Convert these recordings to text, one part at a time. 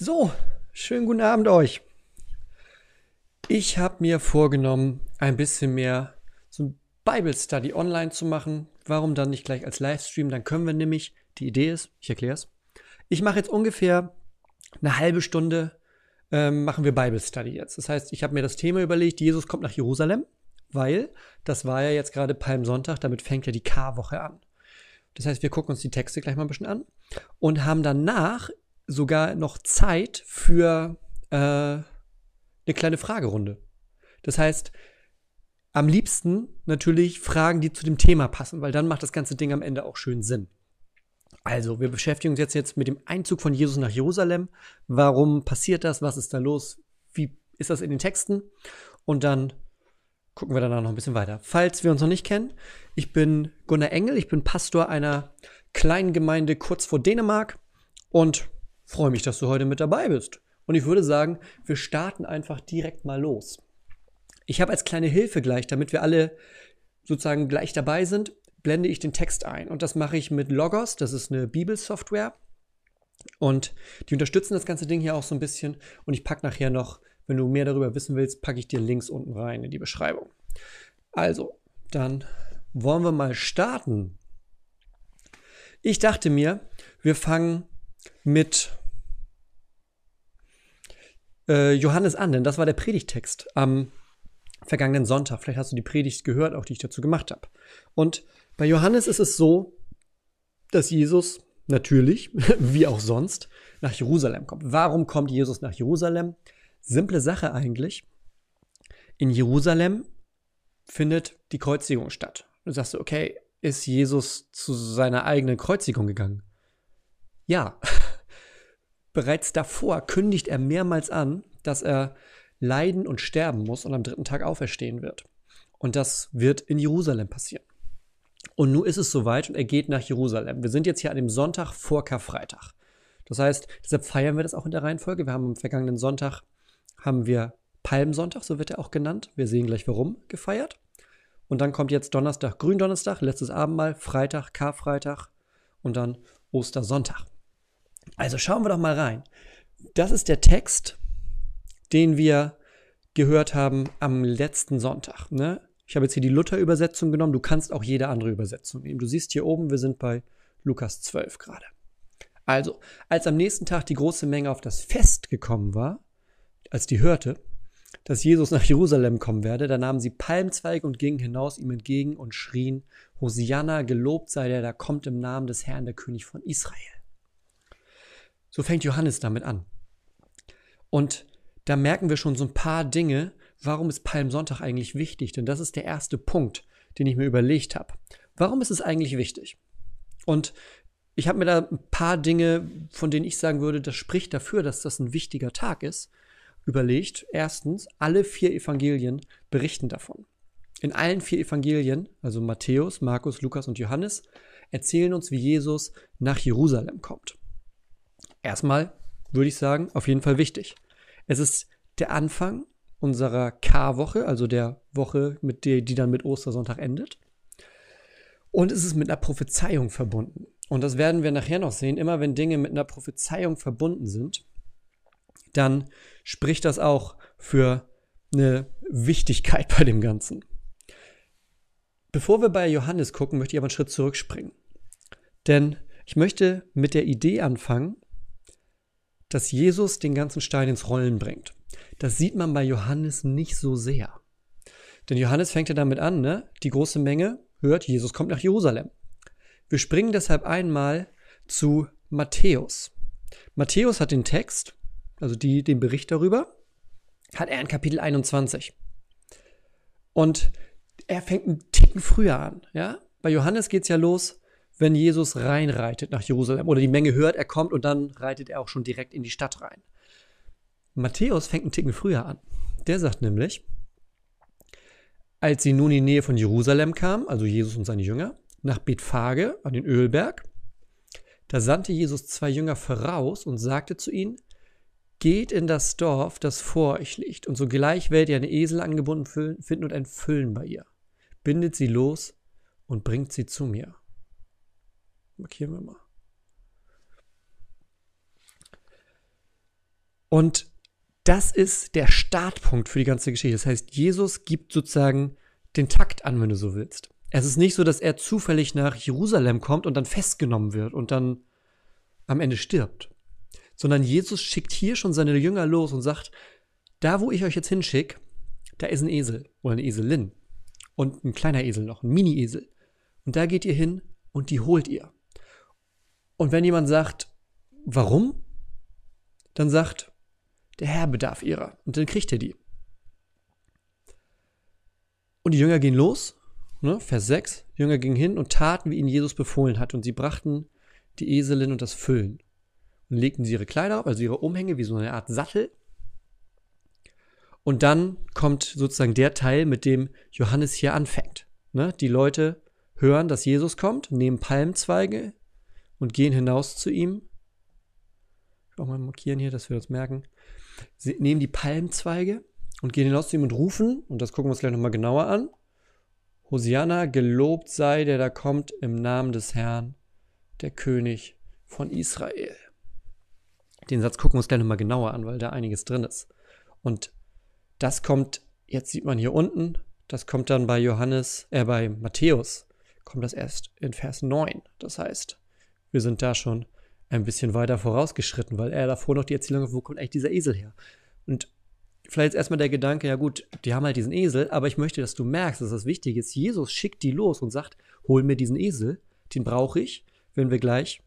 So, schönen guten Abend euch. Ich habe mir vorgenommen, ein bisschen mehr so ein Bible Study online zu machen. Warum dann nicht gleich als Livestream? Dann können wir nämlich, die Idee ist, ich erkläre es, ich mache jetzt ungefähr eine halbe Stunde, ähm, machen wir Bible Study jetzt. Das heißt, ich habe mir das Thema überlegt, Jesus kommt nach Jerusalem, weil das war ja jetzt gerade Palmsonntag, damit fängt ja die K-Woche an. Das heißt, wir gucken uns die Texte gleich mal ein bisschen an und haben danach sogar noch Zeit für äh, eine kleine Fragerunde. Das heißt, am liebsten natürlich Fragen, die zu dem Thema passen, weil dann macht das ganze Ding am Ende auch schön Sinn. Also, wir beschäftigen uns jetzt, jetzt mit dem Einzug von Jesus nach Jerusalem. Warum passiert das? Was ist da los? Wie ist das in den Texten? Und dann gucken wir danach noch ein bisschen weiter. Falls wir uns noch nicht kennen, ich bin Gunnar Engel, ich bin Pastor einer kleinen Gemeinde kurz vor Dänemark und freue mich, dass du heute mit dabei bist. Und ich würde sagen, wir starten einfach direkt mal los. Ich habe als kleine Hilfe gleich, damit wir alle sozusagen gleich dabei sind, blende ich den Text ein. Und das mache ich mit Logos, das ist eine Bibelsoftware. Und die unterstützen das ganze Ding hier auch so ein bisschen. Und ich packe nachher noch, wenn du mehr darüber wissen willst, packe ich dir Links unten rein in die Beschreibung. Also, dann wollen wir mal starten. Ich dachte mir, wir fangen mit äh, Johannes an, denn das war der Predigtext am vergangenen Sonntag. Vielleicht hast du die Predigt gehört, auch die ich dazu gemacht habe. Und bei Johannes ist es so, dass Jesus natürlich, wie auch sonst, nach Jerusalem kommt. Warum kommt Jesus nach Jerusalem? Simple Sache eigentlich. In Jerusalem findet die Kreuzigung statt. Du sagst, okay, ist Jesus zu seiner eigenen Kreuzigung gegangen? Ja, bereits davor kündigt er mehrmals an, dass er leiden und sterben muss und am dritten Tag auferstehen wird. Und das wird in Jerusalem passieren. Und nun ist es soweit und er geht nach Jerusalem. Wir sind jetzt hier an dem Sonntag vor Karfreitag. Das heißt, deshalb feiern wir das auch in der Reihenfolge. Wir haben am vergangenen Sonntag haben wir Palmsonntag, so wird er auch genannt. Wir sehen gleich warum gefeiert. Und dann kommt jetzt Donnerstag, Gründonnerstag, letztes Abendmahl, Freitag, Karfreitag und dann Ostersonntag. Also schauen wir doch mal rein. Das ist der Text, den wir gehört haben am letzten Sonntag. Ne? Ich habe jetzt hier die Luther-Übersetzung genommen. Du kannst auch jede andere Übersetzung nehmen. Du siehst hier oben, wir sind bei Lukas 12 gerade. Also, als am nächsten Tag die große Menge auf das Fest gekommen war, als die hörte, dass Jesus nach Jerusalem kommen werde, da nahmen sie Palmzweige und gingen hinaus ihm entgegen und schrien, Hosianna, gelobt sei der, da kommt im Namen des Herrn der König von Israel. So fängt Johannes damit an. Und da merken wir schon so ein paar Dinge, warum ist Palmsonntag eigentlich wichtig? Denn das ist der erste Punkt, den ich mir überlegt habe. Warum ist es eigentlich wichtig? Und ich habe mir da ein paar Dinge, von denen ich sagen würde, das spricht dafür, dass das ein wichtiger Tag ist, überlegt. Erstens, alle vier Evangelien berichten davon. In allen vier Evangelien, also Matthäus, Markus, Lukas und Johannes, erzählen uns, wie Jesus nach Jerusalem kommt erstmal würde ich sagen, auf jeden Fall wichtig. Es ist der Anfang unserer K-Woche, also der Woche, mit der, die dann mit Ostersonntag endet. Und es ist mit einer Prophezeiung verbunden. Und das werden wir nachher noch sehen. Immer wenn Dinge mit einer Prophezeiung verbunden sind, dann spricht das auch für eine Wichtigkeit bei dem Ganzen. Bevor wir bei Johannes gucken, möchte ich aber einen Schritt zurückspringen. Denn ich möchte mit der Idee anfangen, dass Jesus den ganzen Stein ins Rollen bringt. Das sieht man bei Johannes nicht so sehr. Denn Johannes fängt ja damit an, ne? Die große Menge hört, Jesus kommt nach Jerusalem. Wir springen deshalb einmal zu Matthäus. Matthäus hat den Text, also die, den Bericht darüber, hat er in Kapitel 21. Und er fängt einen Ticken früher an. Ja? Bei Johannes geht es ja los, wenn Jesus reinreitet nach Jerusalem oder die Menge hört, er kommt und dann reitet er auch schon direkt in die Stadt rein. Matthäus fängt einen Ticken früher an. Der sagt nämlich, als sie nun in die Nähe von Jerusalem kamen, also Jesus und seine Jünger, nach Bethphage an den Ölberg, da sandte Jesus zwei Jünger voraus und sagte zu ihnen, Geht in das Dorf, das vor euch liegt, und sogleich werdet ihr eine Esel angebunden finden und ein Füllen bei ihr. Bindet sie los und bringt sie zu mir. Markieren wir mal. Und das ist der Startpunkt für die ganze Geschichte. Das heißt, Jesus gibt sozusagen den Takt an, wenn du so willst. Es ist nicht so, dass er zufällig nach Jerusalem kommt und dann festgenommen wird und dann am Ende stirbt. Sondern Jesus schickt hier schon seine Jünger los und sagt, da wo ich euch jetzt hinschicke, da ist ein Esel oder eine Eselin und ein kleiner Esel noch, ein Mini-Esel. Und da geht ihr hin und die holt ihr. Und wenn jemand sagt, warum? Dann sagt, der Herr bedarf ihrer. Und dann kriegt er die. Und die Jünger gehen los, ne, Vers 6, die Jünger gingen hin und taten, wie ihnen Jesus befohlen hat. Und sie brachten die Eselin und das Füllen. Und legten sie ihre Kleider auf, also ihre Umhänge, wie so eine Art Sattel. Und dann kommt sozusagen der Teil, mit dem Johannes hier anfängt. Ne? Die Leute hören, dass Jesus kommt, nehmen Palmzweige und gehen hinaus zu ihm. Ich will auch mal markieren hier, dass wir das merken. Sie nehmen die Palmzweige und gehen hinaus zu ihm und rufen, und das gucken wir uns gleich nochmal genauer an. Hosianna, gelobt sei, der da kommt im Namen des Herrn, der König von Israel. Den Satz gucken wir uns gleich nochmal genauer an, weil da einiges drin ist. Und das kommt, jetzt sieht man hier unten, das kommt dann bei Johannes, äh, bei Matthäus, kommt das erst in Vers 9. Das heißt, wir sind da schon ein bisschen weiter vorausgeschritten, weil er davor noch die Erzählung hat, wo kommt eigentlich dieser Esel her? Und vielleicht ist erstmal der Gedanke, ja gut, die haben halt diesen Esel, aber ich möchte, dass du merkst, dass das wichtig ist. Jesus schickt die los und sagt, hol mir diesen Esel, den brauche ich, wenn wir gleich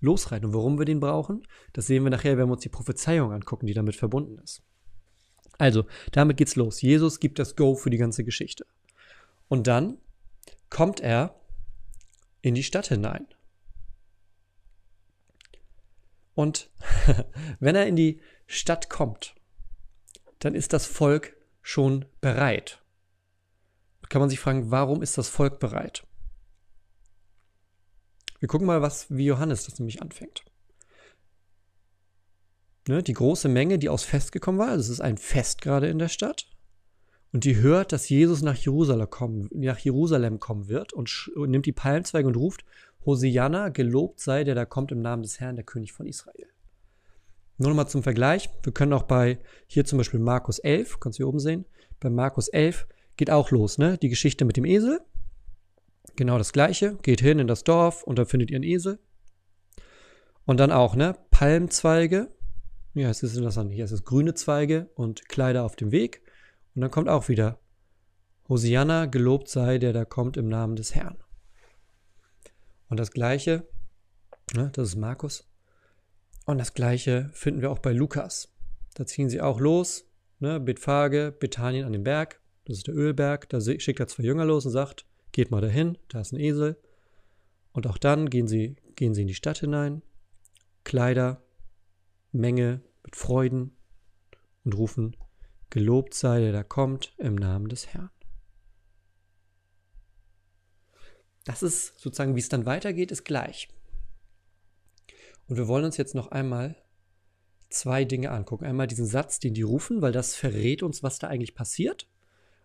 losreiten. Und warum wir den brauchen, das sehen wir nachher, wenn wir uns die Prophezeiung angucken, die damit verbunden ist. Also, damit geht's los. Jesus gibt das Go für die ganze Geschichte. Und dann kommt er in die Stadt hinein. Und wenn er in die Stadt kommt, dann ist das Volk schon bereit. Da kann man sich fragen, warum ist das Volk bereit? Wir gucken mal, was, wie Johannes das nämlich anfängt. Ne, die große Menge, die aus Fest gekommen war, also es ist ein Fest gerade in der Stadt, und die hört, dass Jesus nach Jerusalem kommen, nach Jerusalem kommen wird und, und nimmt die Palmzweige und ruft, Hosianna, gelobt sei, der da kommt im Namen des Herrn, der König von Israel. Nur nochmal zum Vergleich. Wir können auch bei, hier zum Beispiel Markus 11, kannst du hier oben sehen, bei Markus 11 geht auch los, ne? Die Geschichte mit dem Esel. Genau das gleiche. Geht hin in das Dorf und da findet ihr einen Esel. Und dann auch, ne? Palmzweige. Ja, es ist interessant. Hier ist grüne Zweige und Kleider auf dem Weg. Und dann kommt auch wieder Hosianna, gelobt sei, der da kommt im Namen des Herrn. Und das gleiche, ne, das ist Markus. Und das gleiche finden wir auch bei Lukas. Da ziehen sie auch los, ne, Bethphage, Bethanien an den Berg, das ist der Ölberg, da schickt er zwei Jünger los und sagt, geht mal dahin, da ist ein Esel. Und auch dann gehen sie, gehen sie in die Stadt hinein, Kleider, Menge mit Freuden und rufen, gelobt sei der da kommt im Namen des Herrn. Das ist sozusagen, wie es dann weitergeht, ist gleich. Und wir wollen uns jetzt noch einmal zwei Dinge angucken. Einmal diesen Satz, den die rufen, weil das verrät uns, was da eigentlich passiert.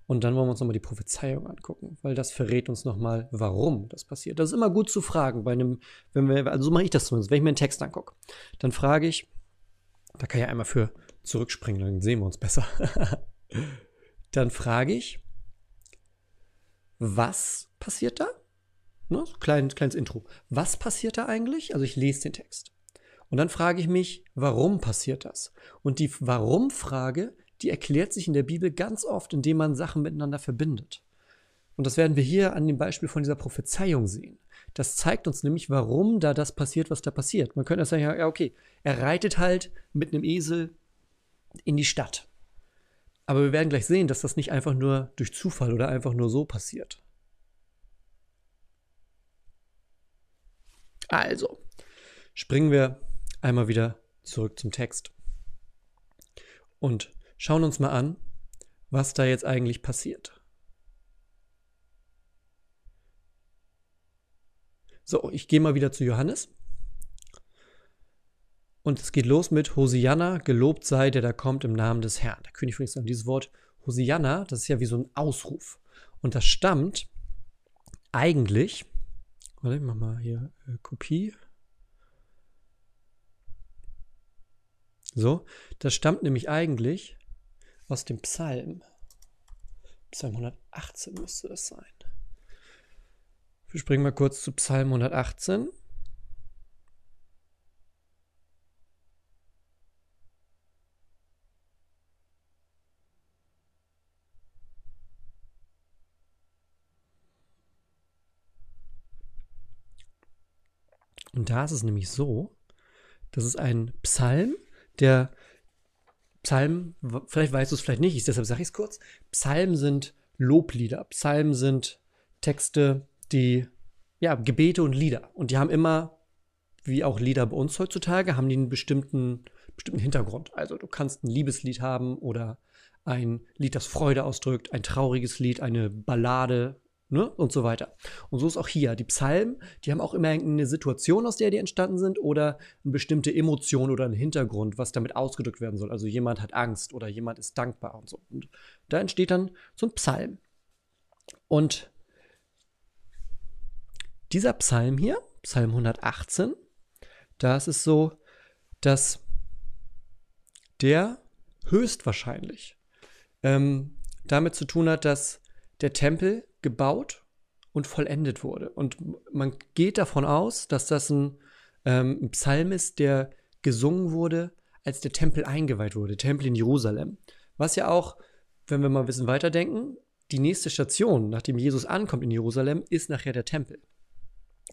Und dann wollen wir uns nochmal die Prophezeiung angucken, weil das verrät uns nochmal, warum das passiert. Das ist immer gut zu fragen bei einem, wenn wir, also so mache ich das zumindest, wenn ich mir einen Text angucke. Dann frage ich, da kann ich einmal für zurückspringen, dann sehen wir uns besser. dann frage ich, was passiert da? Ne, so klein, kleines Intro. Was passiert da eigentlich? Also ich lese den Text. Und dann frage ich mich, warum passiert das? Und die Warum-Frage, die erklärt sich in der Bibel ganz oft, indem man Sachen miteinander verbindet. Und das werden wir hier an dem Beispiel von dieser Prophezeiung sehen. Das zeigt uns nämlich, warum da das passiert, was da passiert. Man könnte sagen, ja, okay, er reitet halt mit einem Esel in die Stadt. Aber wir werden gleich sehen, dass das nicht einfach nur durch Zufall oder einfach nur so passiert. Also, springen wir einmal wieder zurück zum Text und schauen uns mal an, was da jetzt eigentlich passiert. So, ich gehe mal wieder zu Johannes. Und es geht los mit Hosianna, gelobt sei, der da kommt im Namen des Herrn. Der König von Israel. Dieses Wort Hosianna, das ist ja wie so ein Ausruf. Und das stammt eigentlich, warte, ich mach mal hier äh, Kopie. So, das stammt nämlich eigentlich aus dem Psalm. Psalm 118 müsste das sein. Wir springen mal kurz zu Psalm 118. Und da ist es nämlich so, das ist ein Psalm, der Psalm, vielleicht weißt du es vielleicht nicht, deshalb sage ich es kurz. Psalmen sind Loblieder. Psalmen sind Texte, die, ja, Gebete und Lieder. Und die haben immer, wie auch Lieder bei uns heutzutage, haben die einen bestimmten, bestimmten Hintergrund. Also du kannst ein Liebeslied haben oder ein Lied, das Freude ausdrückt, ein trauriges Lied, eine Ballade, ne? und so weiter. Und so ist auch hier. Die Psalmen, die haben auch immer eine Situation, aus der die entstanden sind oder eine bestimmte Emotion oder einen Hintergrund, was damit ausgedrückt werden soll. Also jemand hat Angst oder jemand ist dankbar und so. Und da entsteht dann so ein Psalm. Und dieser Psalm hier, Psalm 118, da ist es so, dass der höchstwahrscheinlich ähm, damit zu tun hat, dass der Tempel gebaut und vollendet wurde. Und man geht davon aus, dass das ein, ähm, ein Psalm ist, der gesungen wurde, als der Tempel eingeweiht wurde, Tempel in Jerusalem. Was ja auch, wenn wir mal ein bisschen weiterdenken, die nächste Station, nachdem Jesus ankommt in Jerusalem, ist nachher der Tempel.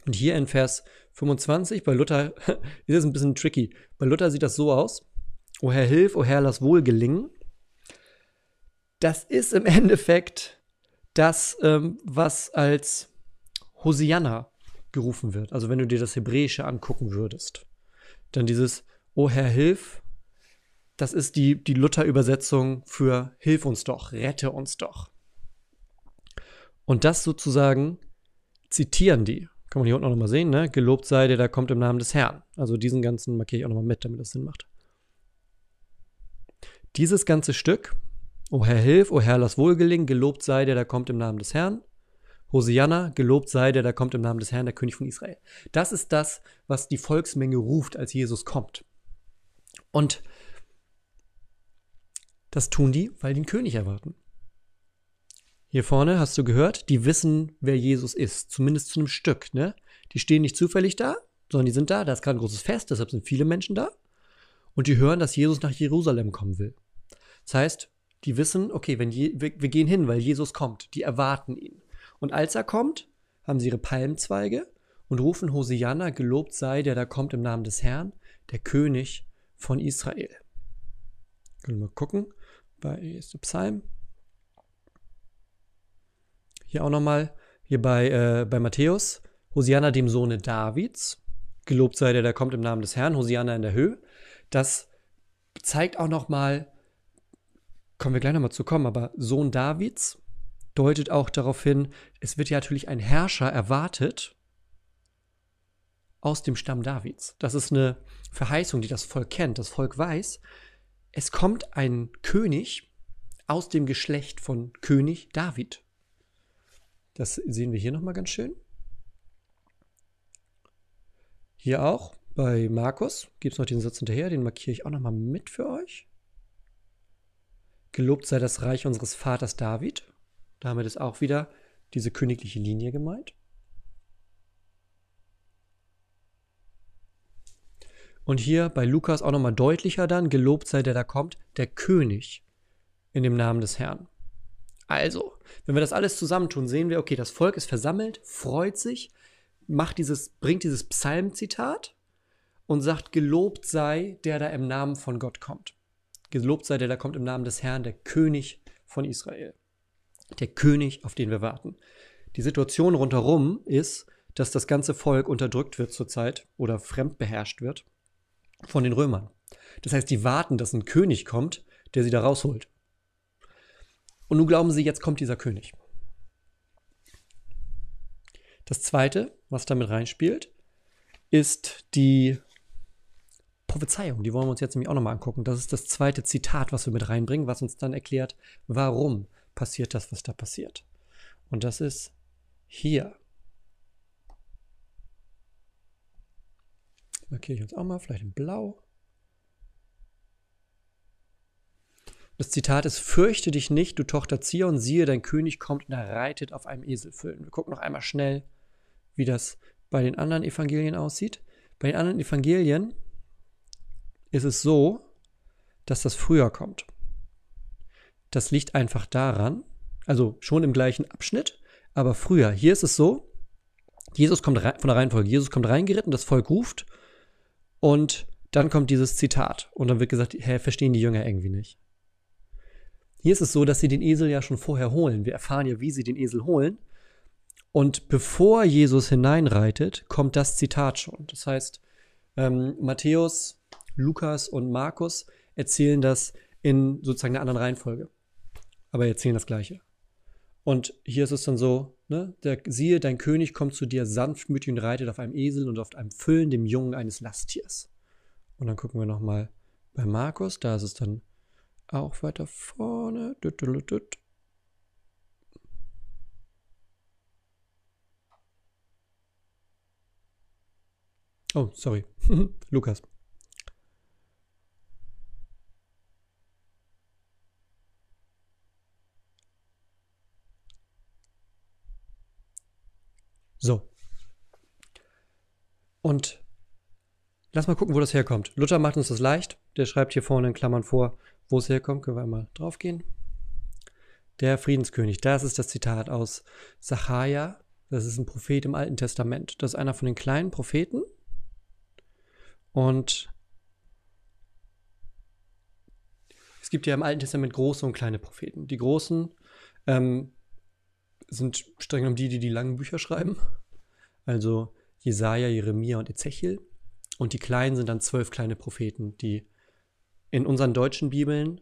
Und hier in Vers 25, bei Luther ist es ein bisschen tricky. Bei Luther sieht das so aus: O Herr, hilf, o Herr, lass wohl gelingen. Das ist im Endeffekt das, ähm, was als Hosianna gerufen wird. Also wenn du dir das Hebräische angucken würdest. Dann dieses O Herr, hilf, das ist die, die Luther-Übersetzung für Hilf uns doch, rette uns doch. Und das sozusagen zitieren die. Kann man hier unten auch nochmal sehen, ne? Gelobt sei der, da kommt im Namen des Herrn. Also diesen ganzen markiere ich auch nochmal mit, damit das Sinn macht. Dieses ganze Stück O Herr, hilf, o Herr, lass wohlgelingen, gelobt sei der, der kommt im Namen des Herrn. Hosianna, gelobt sei der, der kommt im Namen des Herrn, der König von Israel. Das ist das, was die Volksmenge ruft, als Jesus kommt. Und das tun die, weil die einen König erwarten. Hier vorne hast du gehört, die wissen, wer Jesus ist, zumindest zu einem Stück. Ne? Die stehen nicht zufällig da, sondern die sind da. Da ist gerade ein großes Fest, deshalb sind viele Menschen da. Und die hören, dass Jesus nach Jerusalem kommen will. Das heißt, die wissen, okay, wenn je, wir, wir gehen hin, weil Jesus kommt. Die erwarten ihn. Und als er kommt, haben sie ihre Palmzweige und rufen Hosianna, gelobt sei, der da kommt im Namen des Herrn, der König von Israel. Können wir mal gucken. Bei ist Psalm. Hier auch nochmal, hier bei, äh, bei Matthäus, Hosianna dem Sohne Davids. Gelobt sei der, der kommt im Namen des Herrn, Hosianna in der Höhe. Das zeigt auch nochmal, kommen wir gleich nochmal zu kommen, aber Sohn Davids deutet auch darauf hin, es wird ja natürlich ein Herrscher erwartet aus dem Stamm Davids. Das ist eine Verheißung, die das Volk kennt. Das Volk weiß, es kommt ein König aus dem Geschlecht von König David. Das sehen wir hier nochmal ganz schön. Hier auch bei Markus gibt es noch den Satz hinterher, den markiere ich auch nochmal mit für euch. Gelobt sei das Reich unseres Vaters David. Damit ist auch wieder diese königliche Linie gemeint. Und hier bei Lukas auch nochmal deutlicher dann, gelobt sei der da kommt, der König in dem Namen des Herrn. Also, wenn wir das alles zusammentun, sehen wir, okay, das Volk ist versammelt, freut sich, macht dieses, bringt dieses Psalmzitat und sagt, gelobt sei der da im Namen von Gott kommt. Gelobt sei der da kommt im Namen des Herrn, der König von Israel. Der König, auf den wir warten. Die Situation rundherum ist, dass das ganze Volk unterdrückt wird zurzeit oder fremdbeherrscht wird von den Römern. Das heißt, die warten, dass ein König kommt, der sie da rausholt. Und nun glauben sie, jetzt kommt dieser König. Das zweite, was damit reinspielt, ist die Prophezeiung. Die wollen wir uns jetzt nämlich auch nochmal angucken. Das ist das zweite Zitat, was wir mit reinbringen, was uns dann erklärt, warum passiert das, was da passiert. Und das ist hier. Markiere ich uns auch mal, vielleicht in Blau. Das Zitat ist: Fürchte dich nicht, du Tochter Zion, siehe, dein König kommt und er reitet auf einem Eselfüllen. Wir gucken noch einmal schnell, wie das bei den anderen Evangelien aussieht. Bei den anderen Evangelien ist es so, dass das früher kommt. Das liegt einfach daran, also schon im gleichen Abschnitt, aber früher. Hier ist es so, Jesus kommt rein, von der Reihenfolge, Jesus kommt reingeritten, das Volk ruft und dann kommt dieses Zitat und dann wird gesagt, hä, verstehen die Jünger irgendwie nicht. Hier ist es so, dass sie den Esel ja schon vorher holen. Wir erfahren ja, wie sie den Esel holen. Und bevor Jesus hineinreitet, kommt das Zitat schon. Das heißt, ähm, Matthäus, Lukas und Markus erzählen das in sozusagen einer anderen Reihenfolge. Aber erzählen das Gleiche. Und hier ist es dann so, ne, der, siehe, dein König kommt zu dir sanftmütig und reitet auf einem Esel und auf einem Füllen, dem Jungen eines Lasttiers. Und dann gucken wir nochmal bei Markus, da ist es dann auch weiter vorne. Oh, sorry. Lukas. So. Und lass mal gucken, wo das herkommt. Luther macht uns das leicht. Der schreibt hier vorne in Klammern vor, wo es herkommt, können wir einmal draufgehen. Der Friedenskönig, das ist das Zitat aus Sacharja. Das ist ein Prophet im Alten Testament. Das ist einer von den kleinen Propheten. Und es gibt ja im Alten Testament große und kleine Propheten. Die großen ähm, sind streng genommen die, die die langen Bücher schreiben. Also Jesaja, Jeremia und Ezechiel. Und die kleinen sind dann zwölf kleine Propheten, die in unseren deutschen Bibeln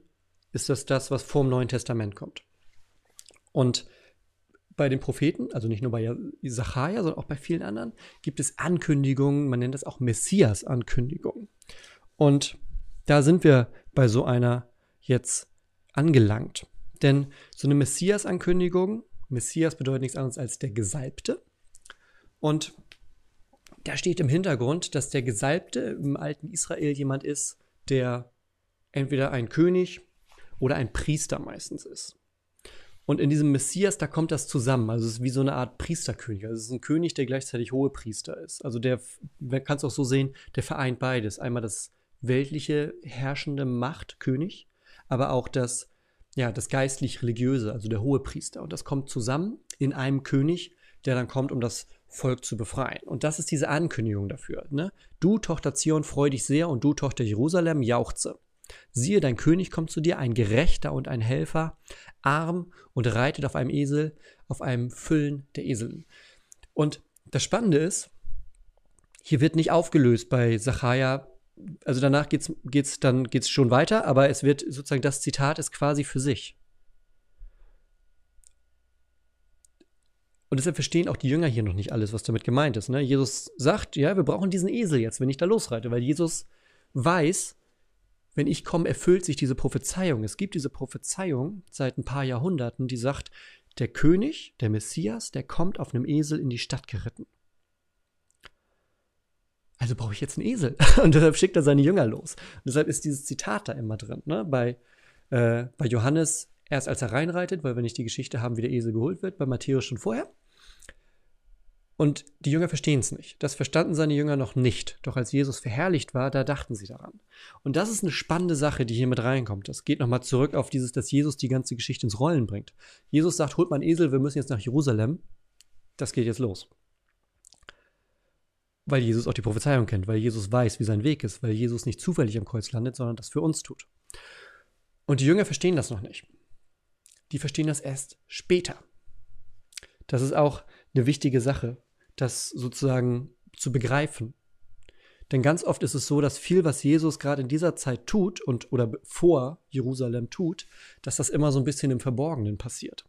ist das das, was vor dem Neuen Testament kommt. Und bei den Propheten, also nicht nur bei Zachariah, sondern auch bei vielen anderen, gibt es Ankündigungen, man nennt das auch Messias-Ankündigungen. Und da sind wir bei so einer jetzt angelangt. Denn so eine Messias-Ankündigung, Messias bedeutet nichts anderes als der Gesalbte. Und da steht im Hintergrund, dass der Gesalbte im alten Israel jemand ist, der entweder ein König oder ein Priester meistens ist. Und in diesem Messias, da kommt das zusammen. Also es ist wie so eine Art Priesterkönig. Also es ist ein König, der gleichzeitig hohe Priester ist. Also der, man kann es auch so sehen, der vereint beides. Einmal das weltliche herrschende Machtkönig, aber auch das, ja, das geistlich-religiöse, also der hohe Priester. Und das kommt zusammen in einem König, der dann kommt, um das Volk zu befreien. Und das ist diese Ankündigung dafür. Ne? Du, Tochter Zion, freu dich sehr und du, Tochter Jerusalem, jauchze. Siehe, dein König kommt zu dir, ein Gerechter und ein Helfer, arm und reitet auf einem Esel, auf einem Füllen der Esel. Und das Spannende ist, hier wird nicht aufgelöst bei Zachariah. Also danach geht's, geht's geht's schon weiter, aber es wird sozusagen das Zitat ist quasi für sich. Und deshalb verstehen auch die Jünger hier noch nicht alles, was damit gemeint ist. Ne? Jesus sagt, ja, wir brauchen diesen Esel jetzt, wenn ich da losreite, weil Jesus weiß, wenn ich komme, erfüllt sich diese Prophezeiung. Es gibt diese Prophezeiung seit ein paar Jahrhunderten, die sagt, der König, der Messias, der kommt auf einem Esel in die Stadt geritten. Also brauche ich jetzt einen Esel. Und deshalb schickt er seine Jünger los. Und deshalb ist dieses Zitat da immer drin. Ne? Bei, äh, bei Johannes erst als er reinreitet, weil wir nicht die Geschichte haben, wie der Esel geholt wird, bei Matthäus schon vorher. Und die Jünger verstehen es nicht. Das verstanden seine Jünger noch nicht. Doch als Jesus verherrlicht war, da dachten sie daran. Und das ist eine spannende Sache, die hier mit reinkommt. Das geht nochmal zurück auf dieses, dass Jesus die ganze Geschichte ins Rollen bringt. Jesus sagt, holt mal Esel, wir müssen jetzt nach Jerusalem. Das geht jetzt los. Weil Jesus auch die Prophezeiung kennt, weil Jesus weiß, wie sein Weg ist, weil Jesus nicht zufällig am Kreuz landet, sondern das für uns tut. Und die Jünger verstehen das noch nicht. Die verstehen das erst später. Das ist auch eine wichtige Sache, das sozusagen zu begreifen. Denn ganz oft ist es so, dass viel, was Jesus gerade in dieser Zeit tut und oder vor Jerusalem tut, dass das immer so ein bisschen im Verborgenen passiert.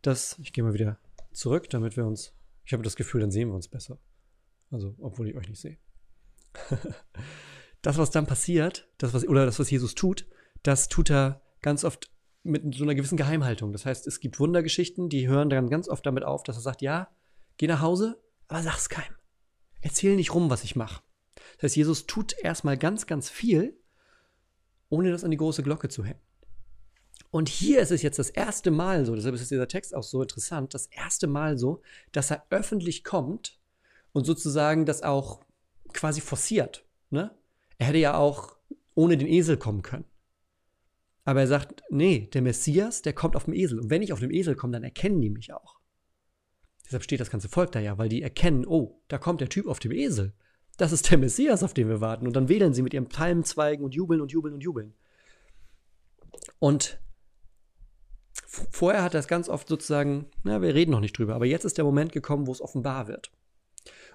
Das, ich gehe mal wieder zurück, damit wir uns, ich habe das Gefühl, dann sehen wir uns besser. Also, obwohl ich euch nicht sehe. das, was dann passiert, das, was, oder das, was Jesus tut, das tut er ganz oft mit so einer gewissen Geheimhaltung. Das heißt, es gibt Wundergeschichten, die hören dann ganz oft damit auf, dass er sagt, ja, geh nach Hause, aber sag's keinem. Erzähl nicht rum, was ich mache. Das heißt, Jesus tut erstmal ganz, ganz viel, ohne das an die große Glocke zu hängen. Und hier ist es jetzt das erste Mal so, deshalb ist dieser Text auch so interessant, das erste Mal so, dass er öffentlich kommt und sozusagen das auch quasi forciert. Ne? Er hätte ja auch ohne den Esel kommen können. Aber er sagt, nee, der Messias, der kommt auf dem Esel. Und wenn ich auf dem Esel komme, dann erkennen die mich auch. Deshalb steht das ganze Volk da ja, weil die erkennen, oh, da kommt der Typ auf dem Esel. Das ist der Messias, auf den wir warten. Und dann wedeln sie mit ihren Palmenzweigen und jubeln und jubeln und jubeln. Und vorher hat das ganz oft sozusagen, na, wir reden noch nicht drüber, aber jetzt ist der Moment gekommen, wo es offenbar wird.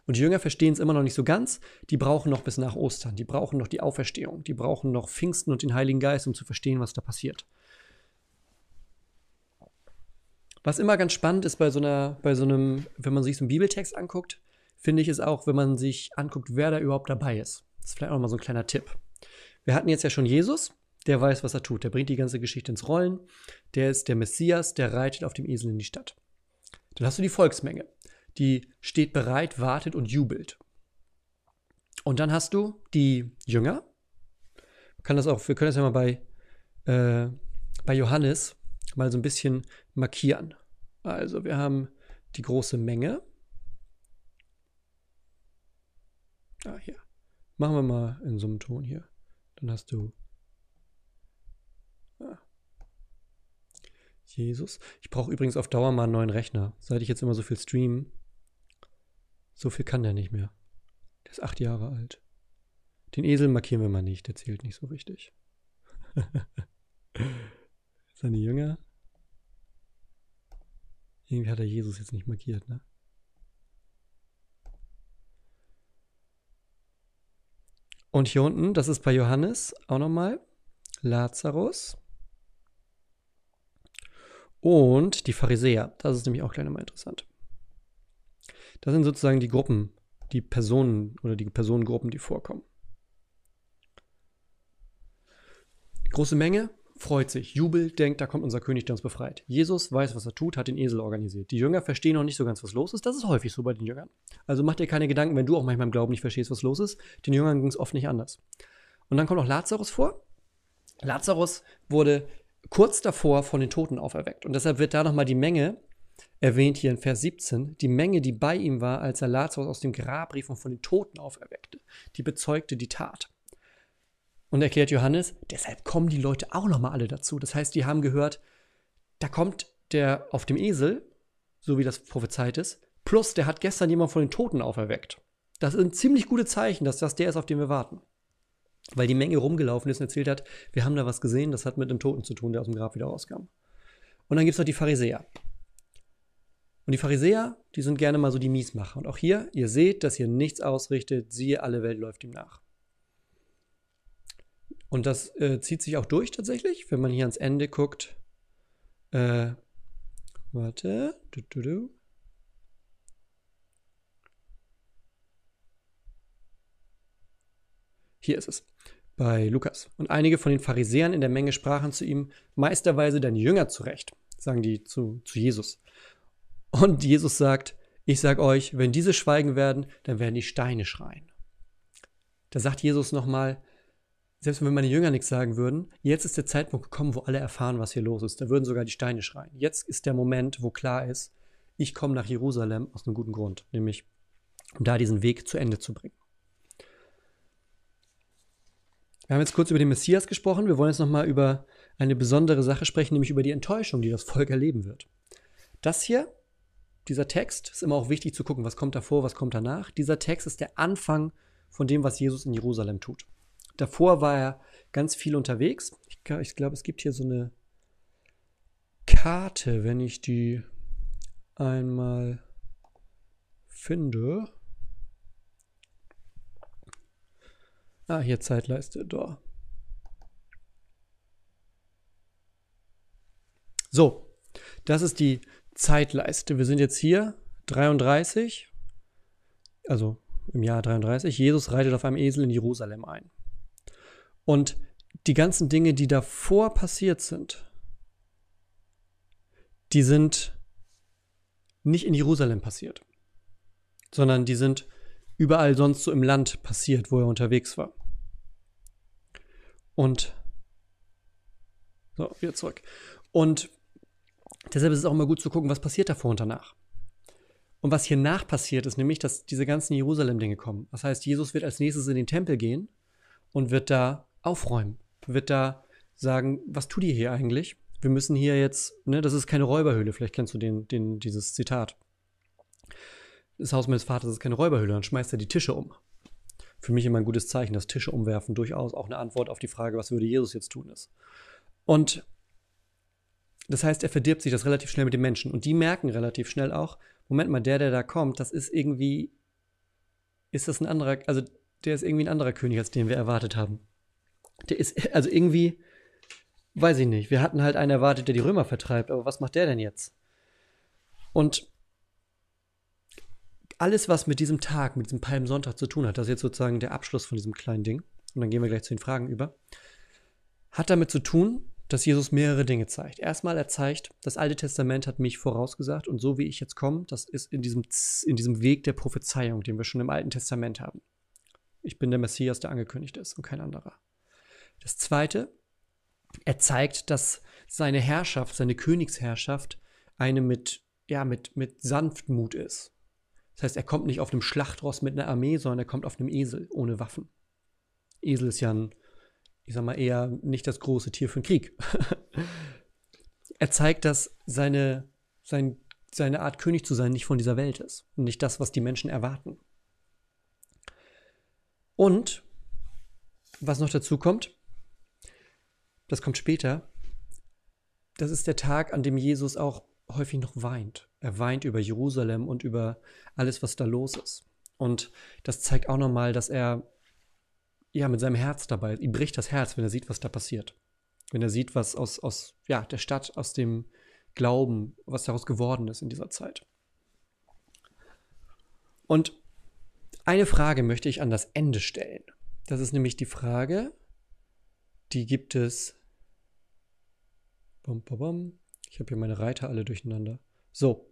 Und die Jünger verstehen es immer noch nicht so ganz. Die brauchen noch bis nach Ostern. Die brauchen noch die Auferstehung. Die brauchen noch Pfingsten und den Heiligen Geist, um zu verstehen, was da passiert. Was immer ganz spannend ist bei so einer, bei so einem, wenn man sich so einen Bibeltext anguckt, finde ich es auch, wenn man sich anguckt, wer da überhaupt dabei ist. Das ist vielleicht auch mal so ein kleiner Tipp. Wir hatten jetzt ja schon Jesus, der weiß, was er tut. Der bringt die ganze Geschichte ins Rollen. Der ist der Messias, der reitet auf dem Esel in die Stadt. Dann hast du die Volksmenge, die steht bereit, wartet und jubelt. Und dann hast du die Jünger. Kann das auch, wir können das ja mal bei, äh, bei Johannes mal so ein bisschen markieren. Also wir haben die große Menge. Ah, hier. Machen wir mal in so einem Ton hier. Dann hast du ah. Jesus. Ich brauche übrigens auf Dauer mal einen neuen Rechner. Seit ich jetzt immer so viel streame, so viel kann der nicht mehr. Der ist acht Jahre alt. Den Esel markieren wir mal nicht, der zählt nicht so richtig. Seine Jünger. Irgendwie hat er Jesus jetzt nicht markiert, ne? Und hier unten, das ist bei Johannes auch nochmal Lazarus. Und die Pharisäer. Das ist nämlich auch gleich nochmal interessant. Das sind sozusagen die Gruppen, die Personen oder die Personengruppen, die vorkommen. Große Menge, freut sich, jubelt, denkt, da kommt unser König, der uns befreit. Jesus weiß, was er tut, hat den Esel organisiert. Die Jünger verstehen noch nicht so ganz, was los ist. Das ist häufig so bei den Jüngern. Also mach dir keine Gedanken, wenn du auch manchmal im Glauben nicht verstehst, was los ist. Den Jüngern ging es oft nicht anders. Und dann kommt auch Lazarus vor. Lazarus wurde kurz davor von den Toten auferweckt. Und deshalb wird da nochmal die Menge erwähnt hier in Vers 17, die Menge, die bei ihm war, als er Lazarus aus dem Grab rief und von den Toten auferweckte. Die bezeugte die Tat. Und erklärt Johannes, deshalb kommen die Leute auch nochmal alle dazu. Das heißt, die haben gehört, da kommt der auf dem Esel, so wie das prophezeit ist, plus der hat gestern jemand von den Toten auferweckt. Das sind ziemlich gute Zeichen, dass das der ist, auf den wir warten. Weil die Menge rumgelaufen ist und erzählt hat, wir haben da was gesehen, das hat mit dem Toten zu tun, der aus dem Grab wieder rauskam. Und dann gibt es noch die Pharisäer. Und die Pharisäer, die sind gerne mal so die Miesmacher. Und auch hier, ihr seht, dass hier nichts ausrichtet, siehe, alle Welt läuft ihm nach. Und das äh, zieht sich auch durch tatsächlich, wenn man hier ans Ende guckt. Äh, warte. Du, du, du. Hier ist es. Bei Lukas. Und einige von den Pharisäern in der Menge sprachen zu ihm, Meisterweise deine Jünger zurecht, sagen die zu, zu Jesus. Und Jesus sagt, ich sag euch, wenn diese schweigen werden, dann werden die Steine schreien. Da sagt Jesus nochmal, selbst wenn meine Jünger nichts sagen würden, jetzt ist der Zeitpunkt gekommen, wo alle erfahren, was hier los ist. Da würden sogar die Steine schreien. Jetzt ist der Moment, wo klar ist, ich komme nach Jerusalem aus einem guten Grund, nämlich um da diesen Weg zu Ende zu bringen. Wir haben jetzt kurz über den Messias gesprochen. Wir wollen jetzt nochmal über eine besondere Sache sprechen, nämlich über die Enttäuschung, die das Volk erleben wird. Das hier, dieser Text, ist immer auch wichtig zu gucken, was kommt davor, was kommt danach. Dieser Text ist der Anfang von dem, was Jesus in Jerusalem tut. Davor war er ganz viel unterwegs. Ich, ich glaube, es gibt hier so eine Karte, wenn ich die einmal finde. Ah, hier Zeitleiste, da. So, das ist die Zeitleiste. Wir sind jetzt hier 33, also im Jahr 33. Jesus reitet auf einem Esel in Jerusalem ein. Und die ganzen Dinge, die davor passiert sind, die sind nicht in Jerusalem passiert, sondern die sind überall sonst so im Land passiert, wo er unterwegs war. Und so, wieder zurück. Und deshalb ist es auch immer gut zu gucken, was passiert davor und danach. Und was hier nach passiert, ist nämlich, dass diese ganzen Jerusalem-Dinge kommen. Das heißt, Jesus wird als nächstes in den Tempel gehen und wird da aufräumen, wird da sagen, was tut ihr hier eigentlich? Wir müssen hier jetzt, ne, das ist keine Räuberhöhle, vielleicht kennst du den, den, dieses Zitat. Das Haus meines Vaters ist keine Räuberhöhle, dann schmeißt er die Tische um. Für mich immer ein gutes Zeichen, dass Tische umwerfen durchaus auch eine Antwort auf die Frage, was würde Jesus jetzt tun ist. Und das heißt, er verdirbt sich das relativ schnell mit den Menschen. Und die merken relativ schnell auch, Moment mal, der, der da kommt, das ist irgendwie, ist das ein anderer, also der ist irgendwie ein anderer König, als den wir erwartet haben. Der ist, also irgendwie, weiß ich nicht. Wir hatten halt einen erwartet, der die Römer vertreibt, aber was macht der denn jetzt? Und alles, was mit diesem Tag, mit diesem Palmsonntag zu tun hat, das ist jetzt sozusagen der Abschluss von diesem kleinen Ding, und dann gehen wir gleich zu den Fragen über, hat damit zu tun, dass Jesus mehrere Dinge zeigt. Erstmal, er zeigt, das Alte Testament hat mich vorausgesagt und so wie ich jetzt komme, das ist in diesem, in diesem Weg der Prophezeiung, den wir schon im Alten Testament haben. Ich bin der Messias, der angekündigt ist und kein anderer. Das Zweite, er zeigt, dass seine Herrschaft, seine Königsherrschaft eine mit, ja, mit, mit Sanftmut ist. Das heißt, er kommt nicht auf einem Schlachtross mit einer Armee, sondern er kommt auf einem Esel ohne Waffen. Esel ist ja ein, ich sag mal, eher nicht das große Tier für den Krieg. er zeigt, dass seine, sein, seine Art König zu sein nicht von dieser Welt ist und nicht das, was die Menschen erwarten. Und was noch dazu kommt, das kommt später, das ist der Tag, an dem Jesus auch häufig noch weint. Er weint über Jerusalem und über alles, was da los ist. Und das zeigt auch nochmal, dass er ja mit seinem Herz dabei. Ihm bricht das Herz, wenn er sieht, was da passiert. Wenn er sieht, was aus, aus ja, der Stadt, aus dem Glauben, was daraus geworden ist in dieser Zeit. Und eine Frage möchte ich an das Ende stellen. Das ist nämlich die Frage, die gibt es Bum, bum, bum. Ich habe hier meine Reiter alle durcheinander. So,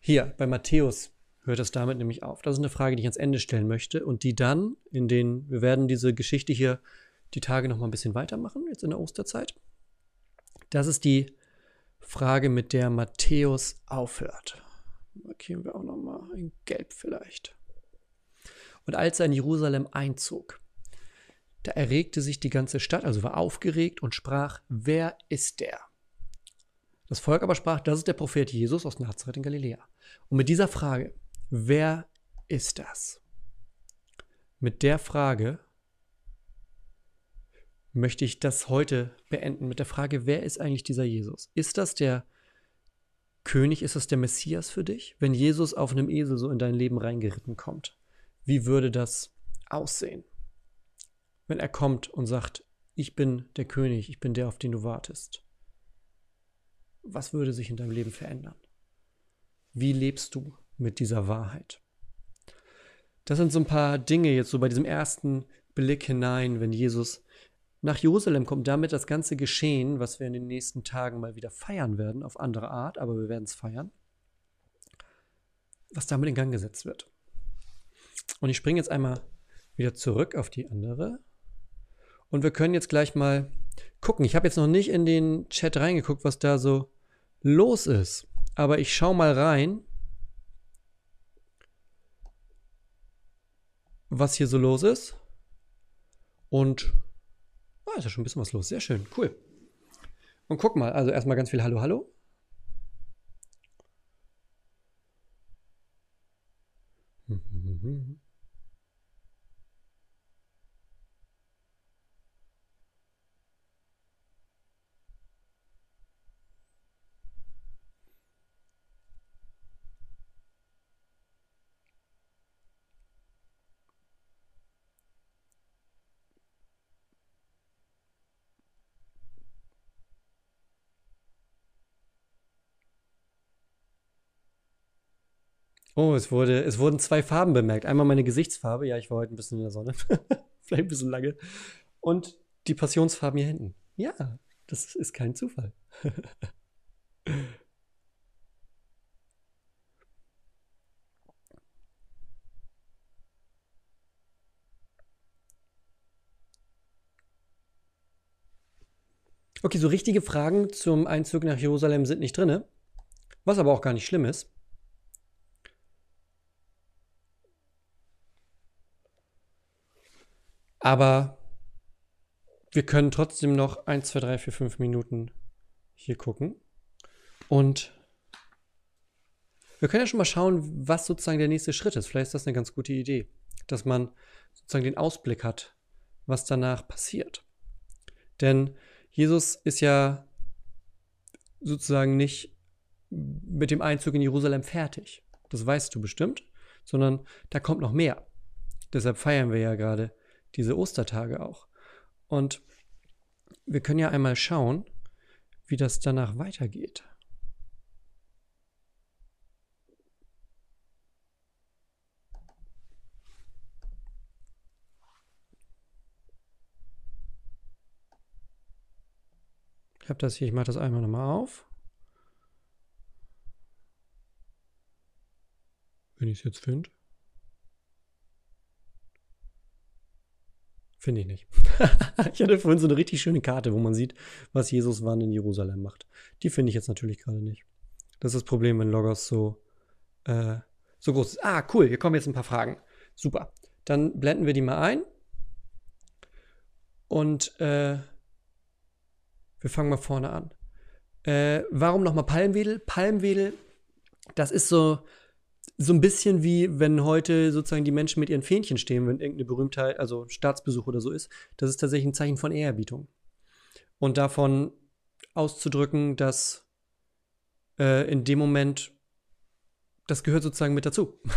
hier bei Matthäus hört es damit nämlich auf. Das ist eine Frage, die ich ans Ende stellen möchte und die dann in den, wir werden diese Geschichte hier die Tage noch mal ein bisschen weitermachen, jetzt in der Osterzeit. Das ist die Frage, mit der Matthäus aufhört. Markieren wir auch noch mal in Gelb vielleicht. Und als er in Jerusalem einzog, da erregte sich die ganze Stadt, also war aufgeregt und sprach, wer ist der? Das Volk aber sprach, das ist der Prophet Jesus aus Nazareth in Galiläa. Und mit dieser Frage, wer ist das? Mit der Frage möchte ich das heute beenden, mit der Frage, wer ist eigentlich dieser Jesus? Ist das der König, ist das der Messias für dich? Wenn Jesus auf einem Esel so in dein Leben reingeritten kommt, wie würde das aussehen? Wenn er kommt und sagt, ich bin der König, ich bin der, auf den du wartest was würde sich in deinem Leben verändern? Wie lebst du mit dieser Wahrheit? Das sind so ein paar Dinge jetzt so bei diesem ersten Blick hinein, wenn Jesus nach Jerusalem kommt, damit das ganze Geschehen, was wir in den nächsten Tagen mal wieder feiern werden, auf andere Art, aber wir werden es feiern, was damit in Gang gesetzt wird. Und ich springe jetzt einmal wieder zurück auf die andere. Und wir können jetzt gleich mal gucken. Ich habe jetzt noch nicht in den Chat reingeguckt, was da so los ist. Aber ich schaue mal rein, was hier so los ist. Und ah, ist ja schon ein bisschen was los. Sehr schön, cool. Und guck mal, also erstmal ganz viel Hallo, Hallo. Oh, es, wurde, es wurden zwei Farben bemerkt. Einmal meine Gesichtsfarbe, ja, ich war heute ein bisschen in der Sonne, vielleicht ein bisschen lange. Und die Passionsfarben hier hinten. Ja, das ist kein Zufall. Okay, so richtige Fragen zum Einzug nach Jerusalem sind nicht drin, was aber auch gar nicht schlimm ist. Aber wir können trotzdem noch 1, 2, 3, 4, 5 Minuten hier gucken. Und wir können ja schon mal schauen, was sozusagen der nächste Schritt ist. Vielleicht ist das eine ganz gute Idee, dass man sozusagen den Ausblick hat, was danach passiert. Denn Jesus ist ja sozusagen nicht mit dem Einzug in Jerusalem fertig. Das weißt du bestimmt, sondern da kommt noch mehr. Deshalb feiern wir ja gerade diese Ostertage auch. Und wir können ja einmal schauen, wie das danach weitergeht. Ich habe das hier, ich mache das einmal nochmal auf. Wenn ich es jetzt finde. Finde ich nicht. ich hatte vorhin so eine richtig schöne Karte, wo man sieht, was Jesus wann in Jerusalem macht. Die finde ich jetzt natürlich gerade nicht. Das ist das Problem, wenn Logos so, äh, so groß ist. Ah, cool, hier kommen jetzt ein paar Fragen. Super. Dann blenden wir die mal ein. Und äh, wir fangen mal vorne an. Äh, warum nochmal Palmwedel? Palmwedel, das ist so so ein bisschen wie wenn heute sozusagen die Menschen mit ihren Fähnchen stehen, wenn irgendeine Berühmtheit, also Staatsbesuch oder so ist. Das ist tatsächlich ein Zeichen von Ehrerbietung. Und davon auszudrücken, dass äh, in dem Moment, das gehört sozusagen mit dazu.